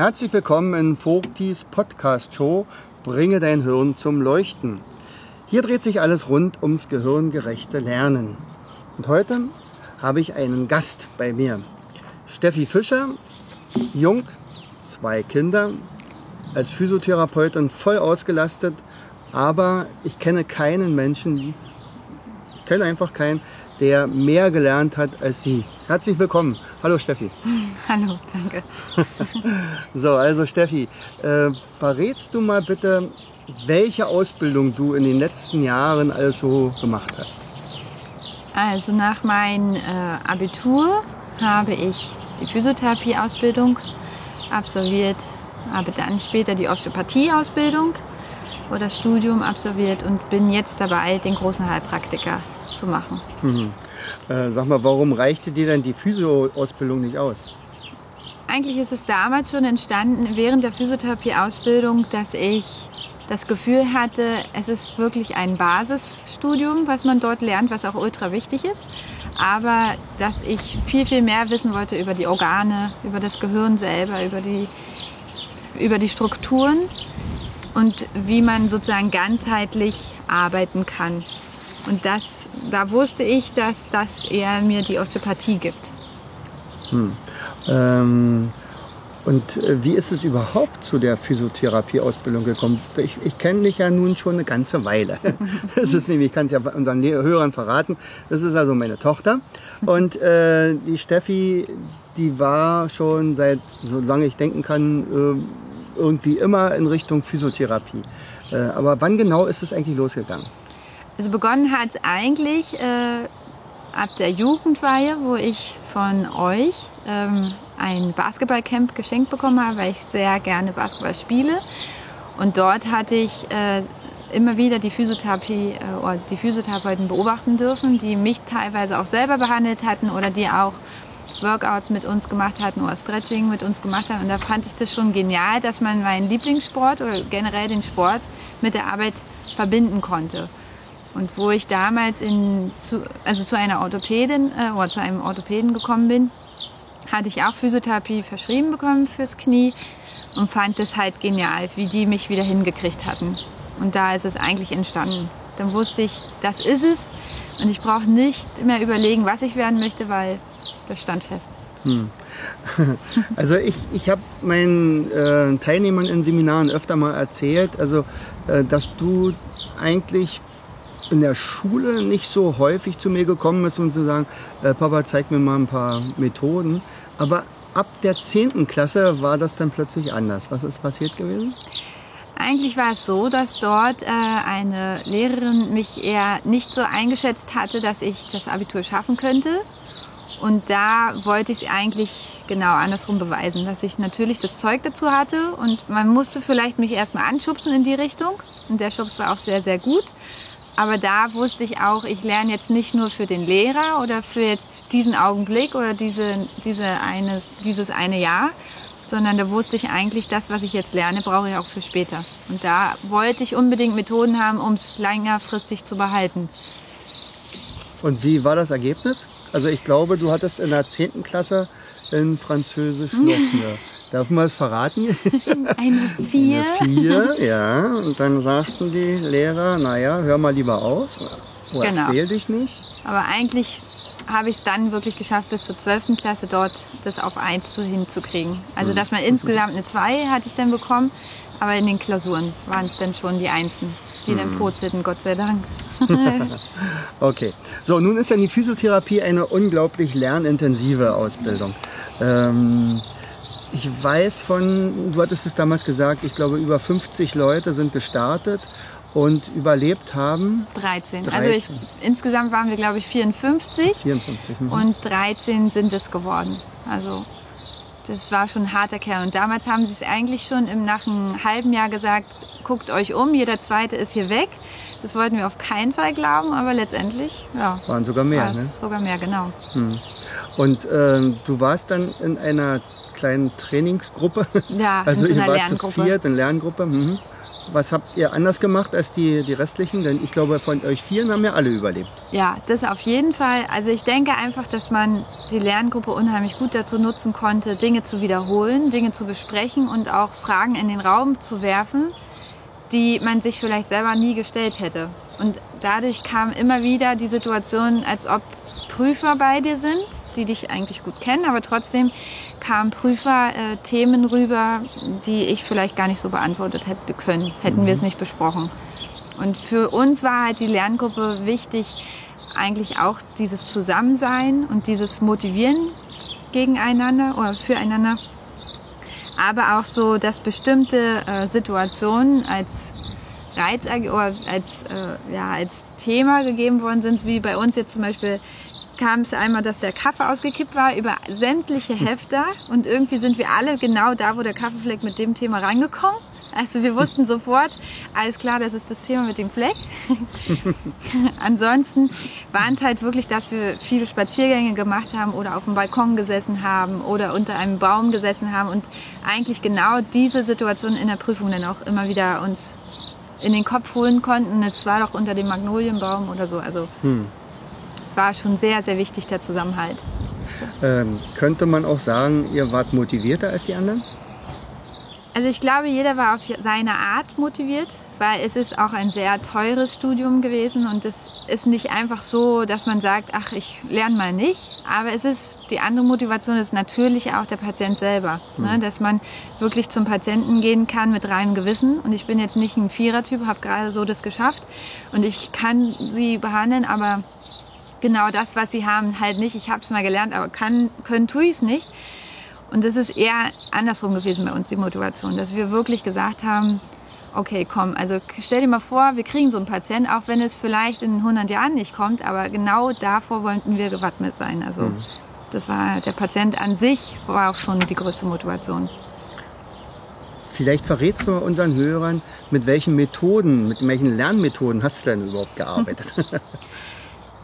Herzlich willkommen in Vogtis Podcast Show Bringe dein Hirn zum Leuchten. Hier dreht sich alles rund ums gehirngerechte Lernen. Und heute habe ich einen Gast bei mir. Steffi Fischer, jung, zwei Kinder, als Physiotherapeutin voll ausgelastet, aber ich kenne keinen Menschen, ich kenne einfach keinen, der mehr gelernt hat als sie. Herzlich willkommen. Hallo Steffi. Hallo, danke. so, also Steffi, äh, verrätst du mal bitte, welche Ausbildung du in den letzten Jahren alles so gemacht hast? Also nach meinem äh, Abitur habe ich die Physiotherapie-Ausbildung absolviert, habe dann später die Osteopathie-Ausbildung oder Studium absolviert und bin jetzt dabei, den großen Heilpraktiker zu machen. Mhm. Äh, sag mal, warum reichte dir denn die Physio-Ausbildung nicht aus? Eigentlich ist es damals schon entstanden, während der Physiotherapie-Ausbildung, dass ich das Gefühl hatte, es ist wirklich ein Basisstudium, was man dort lernt, was auch ultra wichtig ist. Aber dass ich viel, viel mehr wissen wollte über die Organe, über das Gehirn selber, über die, über die Strukturen und wie man sozusagen ganzheitlich arbeiten kann. Und das, da wusste ich, dass das eher mir die Osteopathie gibt. Hm. Ähm, und äh, wie ist es überhaupt zu der Physiotherapie-Ausbildung gekommen? Ich, ich kenne dich ja nun schon eine ganze Weile. Das ist nämlich, ich kann es ja unseren Hörern verraten, das ist also meine Tochter. Und äh, die Steffi, die war schon seit, solange ich denken kann, äh, irgendwie immer in Richtung Physiotherapie. Äh, aber wann genau ist es eigentlich losgegangen? Also begonnen hat es eigentlich äh, ab der Jugendweihe, wo ich von euch ähm, ein Basketballcamp geschenkt bekommen habe, weil ich sehr gerne Basketball spiele. Und dort hatte ich äh, immer wieder die Physiotherapie äh, oder die Physiotherapeuten beobachten dürfen, die mich teilweise auch selber behandelt hatten oder die auch Workouts mit uns gemacht hatten oder Stretching mit uns gemacht haben. Und da fand ich das schon genial, dass man meinen Lieblingssport oder generell den Sport mit der Arbeit verbinden konnte. Und wo ich damals in, zu, also zu einer Orthopädin äh, oder zu einem Orthopäden gekommen bin, hatte ich auch Physiotherapie verschrieben bekommen fürs Knie und fand das halt genial, wie die mich wieder hingekriegt hatten. Und da ist es eigentlich entstanden. Dann wusste ich, das ist es und ich brauche nicht mehr überlegen, was ich werden möchte, weil das stand fest. Hm. Also ich, ich habe meinen äh, Teilnehmern in Seminaren öfter mal erzählt, also äh, dass du eigentlich in der Schule nicht so häufig zu mir gekommen ist und zu sagen, äh, Papa, zeig mir mal ein paar Methoden. Aber ab der 10. Klasse war das dann plötzlich anders. Was ist passiert gewesen? Eigentlich war es so, dass dort äh, eine Lehrerin mich eher nicht so eingeschätzt hatte, dass ich das Abitur schaffen könnte. Und da wollte ich es eigentlich genau andersrum beweisen, dass ich natürlich das Zeug dazu hatte und man musste vielleicht mich erstmal anschubsen in die Richtung. Und der Schubs war auch sehr, sehr gut. Aber da wusste ich auch, ich lerne jetzt nicht nur für den Lehrer oder für jetzt diesen Augenblick oder diese, diese eine, dieses eine Jahr, sondern da wusste ich eigentlich, das, was ich jetzt lerne, brauche ich auch für später. Und da wollte ich unbedingt Methoden haben, um es längerfristig zu behalten. Und wie war das Ergebnis? Also ich glaube, du hattest in der 10. Klasse in Französisch noch eine Darf man es verraten? Eine Vier. Eine Vier, ja. Und dann sagten die Lehrer, naja, hör mal lieber auf. Oh, genau. dich nicht. Aber eigentlich habe ich es dann wirklich geschafft, bis zur 12. Klasse dort das auf 1 zu hinzukriegen. Also, dass man insgesamt eine 2 hatte ich dann bekommen, aber in den Klausuren waren es dann schon die Einsen, die dann purzelten, Gott sei Dank. okay. So, nun ist ja die Physiotherapie eine unglaublich lernintensive Ausbildung. Ähm, ich weiß von, du hattest es damals gesagt, ich glaube über 50 Leute sind gestartet und überlebt haben. 13. 13. Also ich, insgesamt waren wir, glaube ich, 54. 54. Mhm. Und 13 sind es geworden. Also das war schon ein harter Kerl. Und damals haben sie es eigentlich schon im, nach einem halben Jahr gesagt, guckt euch um, jeder Zweite ist hier weg. Das wollten wir auf keinen Fall glauben, aber letztendlich, ja. Waren sogar mehr, ne? Sogar mehr, genau. Hm. Und ähm, du warst dann in einer kleinen Trainingsgruppe. Ja, also in so ihr einer wart zu Lerngruppe. viert in Lerngruppe. Mhm. Was habt ihr anders gemacht als die, die restlichen? Denn ich glaube, von euch vieren haben ja alle überlebt. Ja, das auf jeden Fall. Also ich denke einfach, dass man die Lerngruppe unheimlich gut dazu nutzen konnte, Dinge zu wiederholen, Dinge zu besprechen und auch Fragen in den Raum zu werfen, die man sich vielleicht selber nie gestellt hätte. Und dadurch kam immer wieder die Situation, als ob Prüfer bei dir sind, die dich eigentlich gut kennen, aber trotzdem kamen Prüfer äh, Themen rüber, die ich vielleicht gar nicht so beantwortet hätte können, hätten wir es nicht besprochen. Und für uns war halt die Lerngruppe wichtig, eigentlich auch dieses Zusammensein und dieses Motivieren gegeneinander oder füreinander. Aber auch so, dass bestimmte äh, Situationen als Reiz oder als, äh, ja, als Thema gegeben worden sind, wie bei uns jetzt zum Beispiel kam es einmal, dass der Kaffee ausgekippt war über sämtliche Hefter und irgendwie sind wir alle genau da, wo der Kaffeefleck mit dem Thema rangekommen. Also wir wussten sofort, alles klar, das ist das Thema mit dem Fleck. Ansonsten waren es halt wirklich, dass wir viele Spaziergänge gemacht haben oder auf dem Balkon gesessen haben oder unter einem Baum gesessen haben und eigentlich genau diese Situation in der Prüfung dann auch immer wieder uns in den Kopf holen konnten. Es war doch unter dem Magnolienbaum oder so. Also es war schon sehr, sehr wichtig, der Zusammenhalt. Ähm, könnte man auch sagen, ihr wart motivierter als die anderen? Also ich glaube, jeder war auf seine Art motiviert, weil es ist auch ein sehr teures Studium gewesen und es ist nicht einfach so, dass man sagt, ach, ich lerne mal nicht. Aber es ist, die andere Motivation ist natürlich auch der Patient selber, ne? dass man wirklich zum Patienten gehen kann mit reinem Gewissen. Und ich bin jetzt nicht ein Vierertyp, habe gerade so das geschafft und ich kann sie behandeln, aber genau das, was sie haben, halt nicht. Ich habe es mal gelernt, aber kann, können tue ich es nicht. Und das ist eher andersrum gewesen bei uns, die Motivation, dass wir wirklich gesagt haben, okay, komm, also stell dir mal vor, wir kriegen so einen Patienten, auch wenn es vielleicht in 100 Jahren nicht kommt, aber genau davor wollten wir gewappnet sein. Also Mhm. das war, der Patient an sich war auch schon die größte Motivation. Vielleicht verrätst du unseren Hörern, mit welchen Methoden, mit welchen Lernmethoden hast du denn überhaupt gearbeitet?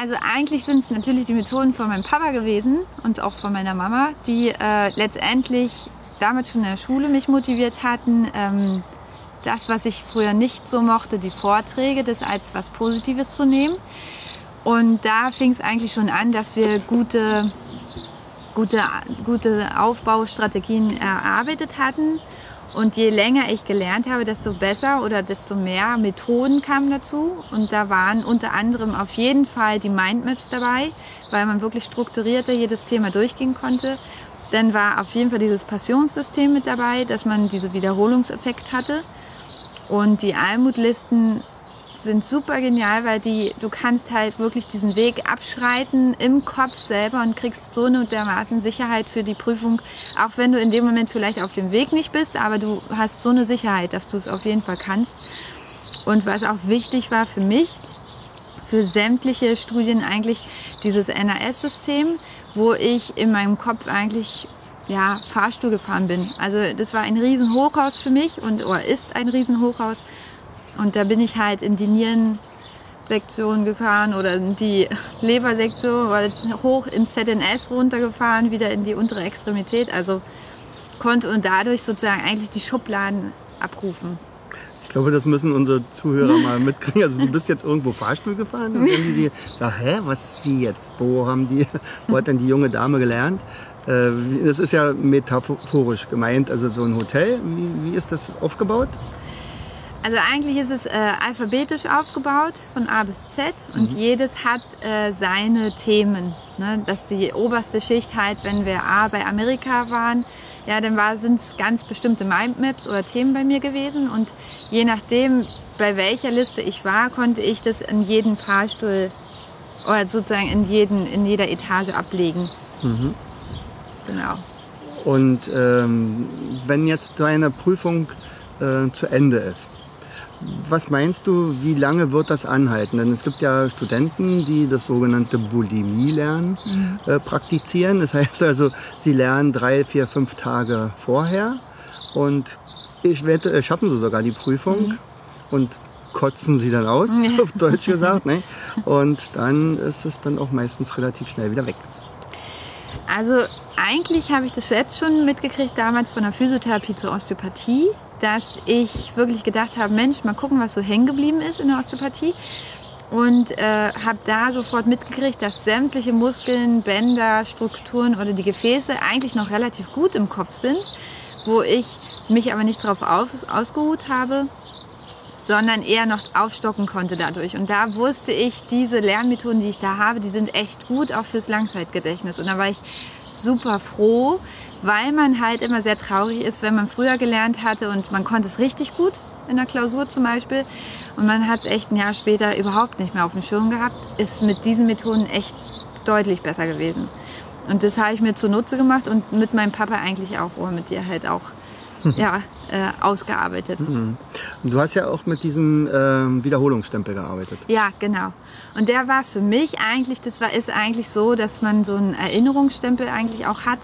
Also eigentlich sind es natürlich die Methoden von meinem Papa gewesen und auch von meiner Mama, die äh, letztendlich damals schon in der Schule mich motiviert hatten, ähm, das, was ich früher nicht so mochte, die Vorträge, das als was Positives zu nehmen. Und da fing es eigentlich schon an, dass wir gute, gute, gute Aufbaustrategien erarbeitet hatten. Und je länger ich gelernt habe, desto besser oder desto mehr Methoden kamen dazu. Und da waren unter anderem auf jeden Fall die Mindmaps dabei, weil man wirklich strukturierter jedes Thema durchgehen konnte. Dann war auf jeden Fall dieses Passionssystem mit dabei, dass man diesen Wiederholungseffekt hatte. Und die Almutlisten sind super genial, weil die, du kannst halt wirklich diesen Weg abschreiten im Kopf selber und kriegst so eine dermaßen Sicherheit für die Prüfung, auch wenn du in dem Moment vielleicht auf dem Weg nicht bist, aber du hast so eine Sicherheit, dass du es auf jeden Fall kannst. Und was auch wichtig war für mich, für sämtliche Studien eigentlich dieses NAS-System, wo ich in meinem Kopf eigentlich ja, Fahrstuhl gefahren bin. Also das war ein Riesenhochhaus für mich und oder ist ein Riesenhochhaus. Und da bin ich halt in die Nierensektion gefahren oder in die Lebersektion oder hoch ins ZNS runtergefahren, wieder in die untere Extremität. Also konnte und dadurch sozusagen eigentlich die Schubladen abrufen. Ich glaube, das müssen unsere Zuhörer mal mitkriegen. Also du bist jetzt irgendwo Fahrstuhl gefahren und wenn die sagen, hä, was wie jetzt? Wo haben die, wo hat denn die junge Dame gelernt? Äh, Das ist ja metaphorisch gemeint, also so ein Hotel. Wie, wie ist das aufgebaut? Also eigentlich ist es äh, alphabetisch aufgebaut von A bis Z und jedes hat äh, seine Themen. Ne? Dass die oberste Schicht halt, wenn wir A bei Amerika waren, ja, dann sind es ganz bestimmte Mindmaps oder Themen bei mir gewesen und je nachdem, bei welcher Liste ich war, konnte ich das in jeden Fahrstuhl oder sozusagen in, jeden, in jeder Etage ablegen. Genau. Und ähm, wenn jetzt deine Prüfung äh, zu Ende ist, Was meinst du, wie lange wird das anhalten? Denn es gibt ja Studenten, die das sogenannte Bulimie-Lernen äh, praktizieren. Das heißt also, sie lernen drei, vier, fünf Tage vorher und ich wette, äh, schaffen sie sogar die Prüfung und kotzen sie dann aus, auf Deutsch gesagt. Ne? Und dann ist es dann auch meistens relativ schnell wieder weg. Also eigentlich habe ich das jetzt schon mitgekriegt, damals von der Physiotherapie zur Osteopathie, dass ich wirklich gedacht habe, Mensch, mal gucken, was so hängen geblieben ist in der Osteopathie. Und äh, habe da sofort mitgekriegt, dass sämtliche Muskeln, Bänder, Strukturen oder die Gefäße eigentlich noch relativ gut im Kopf sind, wo ich mich aber nicht darauf ausgeruht habe, sondern eher noch aufstocken konnte dadurch. Und da wusste ich, diese Lernmethoden, die ich da habe, die sind echt gut auch fürs Langzeitgedächtnis. Und da war ich super froh, weil man halt immer sehr traurig ist, wenn man früher gelernt hatte und man konnte es richtig gut in der Klausur zum Beispiel und man hat es echt ein Jahr später überhaupt nicht mehr auf dem Schirm gehabt, ist mit diesen Methoden echt deutlich besser gewesen. Und das habe ich mir zunutze gemacht und mit meinem Papa eigentlich auch, oder mit dir halt auch ja, äh, ausgearbeitet. Mhm. Und du hast ja auch mit diesem äh, Wiederholungsstempel gearbeitet. Ja, genau. Und der war für mich eigentlich, das war, ist eigentlich so, dass man so einen Erinnerungsstempel eigentlich auch hat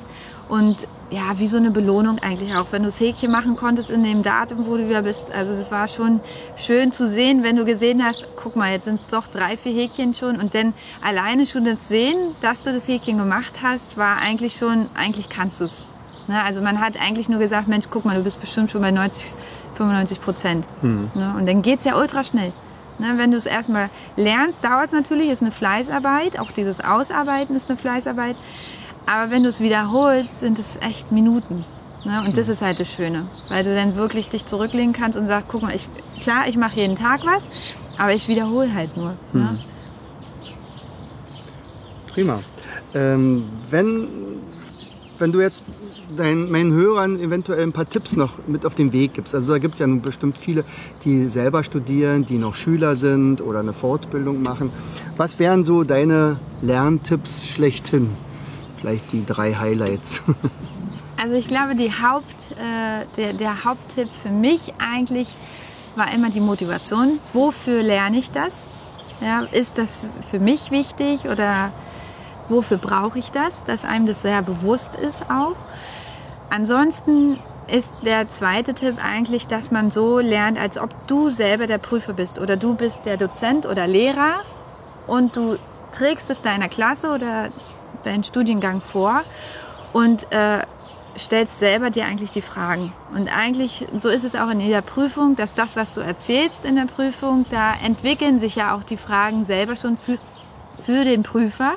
und ja, wie so eine Belohnung eigentlich auch, wenn du das Häkchen machen konntest in dem Datum, wo du wieder bist. Also das war schon schön zu sehen, wenn du gesehen hast, guck mal, jetzt sind es doch drei, vier Häkchen schon und dann alleine schon das Sehen, dass du das Häkchen gemacht hast, war eigentlich schon, eigentlich kannst du es. Ne? Also man hat eigentlich nur gesagt, Mensch, guck mal, du bist bestimmt schon bei 90, 95 Prozent. Mhm. Ne? Und dann geht es ja ultra schnell. Ne? Wenn du es erstmal lernst, dauert es natürlich, ist eine Fleißarbeit. Auch dieses Ausarbeiten ist eine Fleißarbeit. Aber wenn du es wiederholst, sind es echt Minuten. Ne? Und das ist halt das Schöne, weil du dann wirklich dich zurücklegen kannst und sagst, guck mal, ich, klar, ich mache jeden Tag was, aber ich wiederhole halt nur. Ne? Mhm. Prima. Ähm, wenn, wenn du jetzt deinen, meinen Hörern eventuell ein paar Tipps noch mit auf den Weg gibst. Also da gibt es ja nun bestimmt viele, die selber studieren, die noch Schüler sind oder eine Fortbildung machen. Was wären so deine Lerntipps schlechthin? Vielleicht die drei Highlights. Also ich glaube, Haupt, äh, der, der Haupttipp für mich eigentlich war immer die Motivation. Wofür lerne ich das? Ja, ist das für mich wichtig oder wofür brauche ich das? Dass einem das sehr bewusst ist auch. Ansonsten ist der zweite Tipp eigentlich, dass man so lernt, als ob du selber der Prüfer bist oder du bist der Dozent oder Lehrer und du trägst es deiner Klasse oder deinen Studiengang vor und äh, stellst selber dir eigentlich die Fragen. Und eigentlich, so ist es auch in jeder Prüfung, dass das, was du erzählst in der Prüfung, da entwickeln sich ja auch die Fragen selber schon für, für den Prüfer.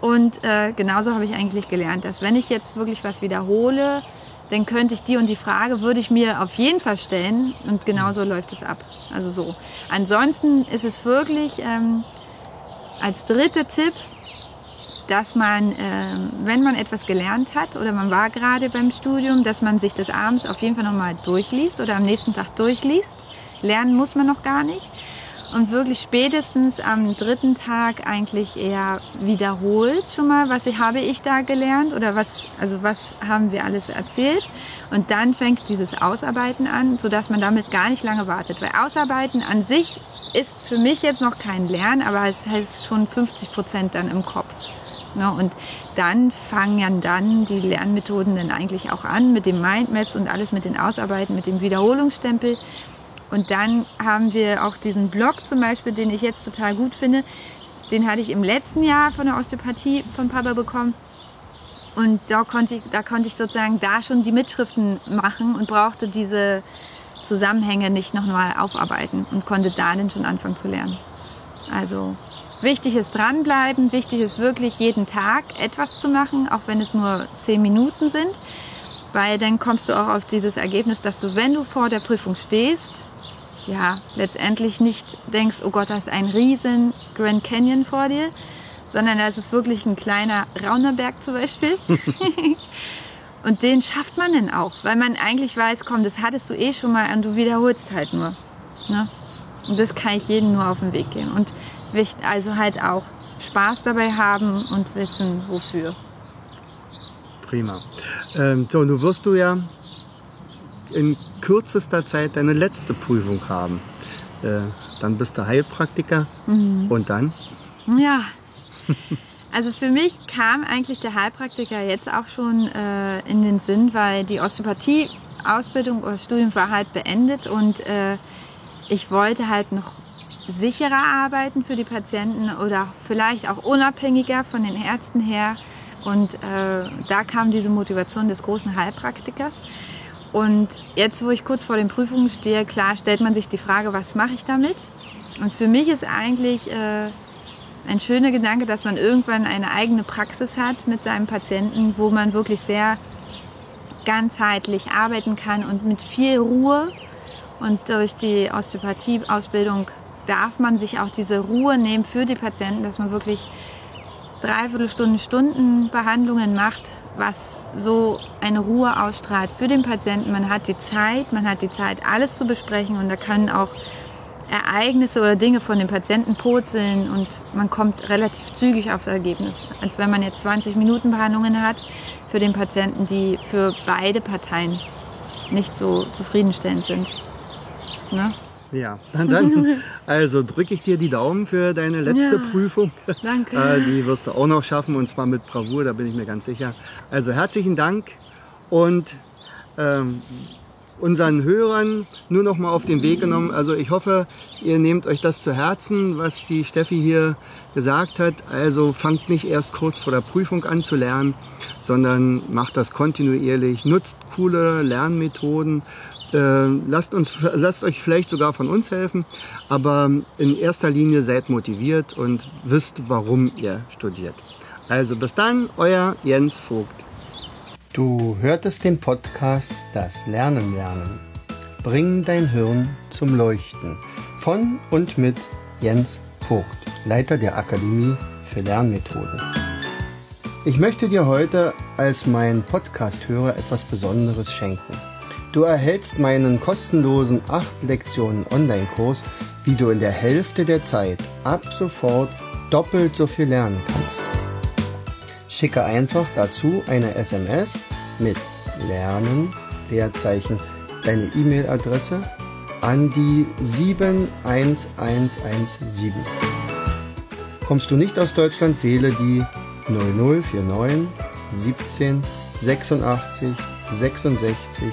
Und äh, genauso habe ich eigentlich gelernt, dass wenn ich jetzt wirklich was wiederhole, dann könnte ich die und die Frage, würde ich mir auf jeden Fall stellen und genauso läuft es ab. Also so. Ansonsten ist es wirklich ähm, als dritter Tipp, dass man, ähm, wenn man etwas gelernt hat oder man war gerade beim Studium, dass man sich das abends auf jeden Fall nochmal durchliest oder am nächsten Tag durchliest. Lernen muss man noch gar nicht und wirklich spätestens am dritten Tag eigentlich eher wiederholt schon mal, was habe ich da gelernt oder was, also was haben wir alles erzählt. Und dann fängt dieses Ausarbeiten an, sodass man damit gar nicht lange wartet. Weil Ausarbeiten an sich ist für mich jetzt noch kein Lernen, aber es ist schon 50 Prozent dann im Kopf. Ne? Und dann fangen ja dann die Lernmethoden dann eigentlich auch an mit den Mindmaps und alles mit den Ausarbeiten, mit dem Wiederholungsstempel. Und dann haben wir auch diesen Blog zum Beispiel, den ich jetzt total gut finde. Den hatte ich im letzten Jahr von der Osteopathie von Papa bekommen. Und da konnte ich, da konnte ich sozusagen da schon die Mitschriften machen und brauchte diese Zusammenhänge nicht nochmal aufarbeiten und konnte da dann schon anfangen zu lernen. Also wichtig ist dranbleiben, wichtig ist wirklich jeden Tag etwas zu machen, auch wenn es nur zehn Minuten sind, weil dann kommst du auch auf dieses Ergebnis, dass du, wenn du vor der Prüfung stehst, ja, letztendlich nicht denkst, oh Gott, da ist ein riesen Grand Canyon vor dir, sondern da ist es wirklich ein kleiner Raunerberg zum Beispiel. und den schafft man dann auch, weil man eigentlich weiß, komm, das hattest du eh schon mal und du wiederholst halt nur. Ne? Und das kann ich jedem nur auf den Weg geben. Und also halt auch Spaß dabei haben und wissen, wofür. Prima. Ähm, so, du wirst du ja in kürzester Zeit deine letzte Prüfung haben. äh, dann bist du Heilpraktiker. Und dann? Ja. Also für mich kam eigentlich der Heilpraktiker jetzt auch schon äh, in den Sinn, weil die Osteopathie-Ausbildung oder Studium war halt beendet und äh, ich wollte halt noch sicherer arbeiten für die Patienten oder vielleicht auch unabhängiger von den Ärzten her. Und äh, da kam diese Motivation des großen Heilpraktikers. Und jetzt, wo ich kurz vor den Prüfungen stehe, klar stellt man sich die Frage, was mache ich damit? Und für mich ist eigentlich äh, ein schöner Gedanke, dass man irgendwann eine eigene Praxis hat mit seinem Patienten, wo man wirklich sehr ganzheitlich arbeiten kann und mit viel Ruhe. Und durch die Osteopathie-Ausbildung darf man sich auch diese Ruhe nehmen für die Patienten, dass man wirklich dreiviertel Stunden, Behandlungen macht, was so eine Ruhe ausstrahlt für den Patienten. Man hat die Zeit, man hat die Zeit, alles zu besprechen und da können auch Ereignisse oder Dinge von den Patienten purzeln und man kommt relativ zügig aufs Ergebnis. Als wenn man jetzt 20 Minuten Behandlungen hat für den Patienten, die für beide Parteien nicht so zufriedenstellend sind. Ne? Ja, dann also drücke ich dir die Daumen für deine letzte Ja, Prüfung. danke. Äh, die wirst du auch noch schaffen und zwar mit Bravour, da bin ich mir ganz sicher. Also herzlichen Dank und ähm, unseren Hörern nur noch mal auf den Weg genommen. Also ich hoffe, ihr nehmt euch das zu Herzen, was die Steffi hier gesagt hat. Also fangt nicht erst kurz vor der Prüfung an zu lernen, sondern macht das kontinuierlich, nutzt coole Lernmethoden. Äh, lasst, uns, lasst euch vielleicht sogar von uns helfen, aber in erster Linie seid motiviert und wisst, warum ihr studiert. Also bis dann, euer Jens Vogt. Du hörtest den Podcast Das Lernen lernen. Bring dein Hirn zum Leuchten. Von und mit Jens Vogt, Leiter der Akademie für Lernmethoden. Ich möchte dir heute als mein Podcast-Hörer etwas Besonderes schenken. Du erhältst meinen kostenlosen 8 Lektionen Online-Kurs, wie du in der Hälfte der Zeit ab sofort doppelt so viel lernen kannst. Schicke einfach dazu eine SMS mit Lernen, Leerzeichen, deine E-Mail-Adresse an die 71117. Kommst du nicht aus Deutschland, wähle die 0049 17 86 66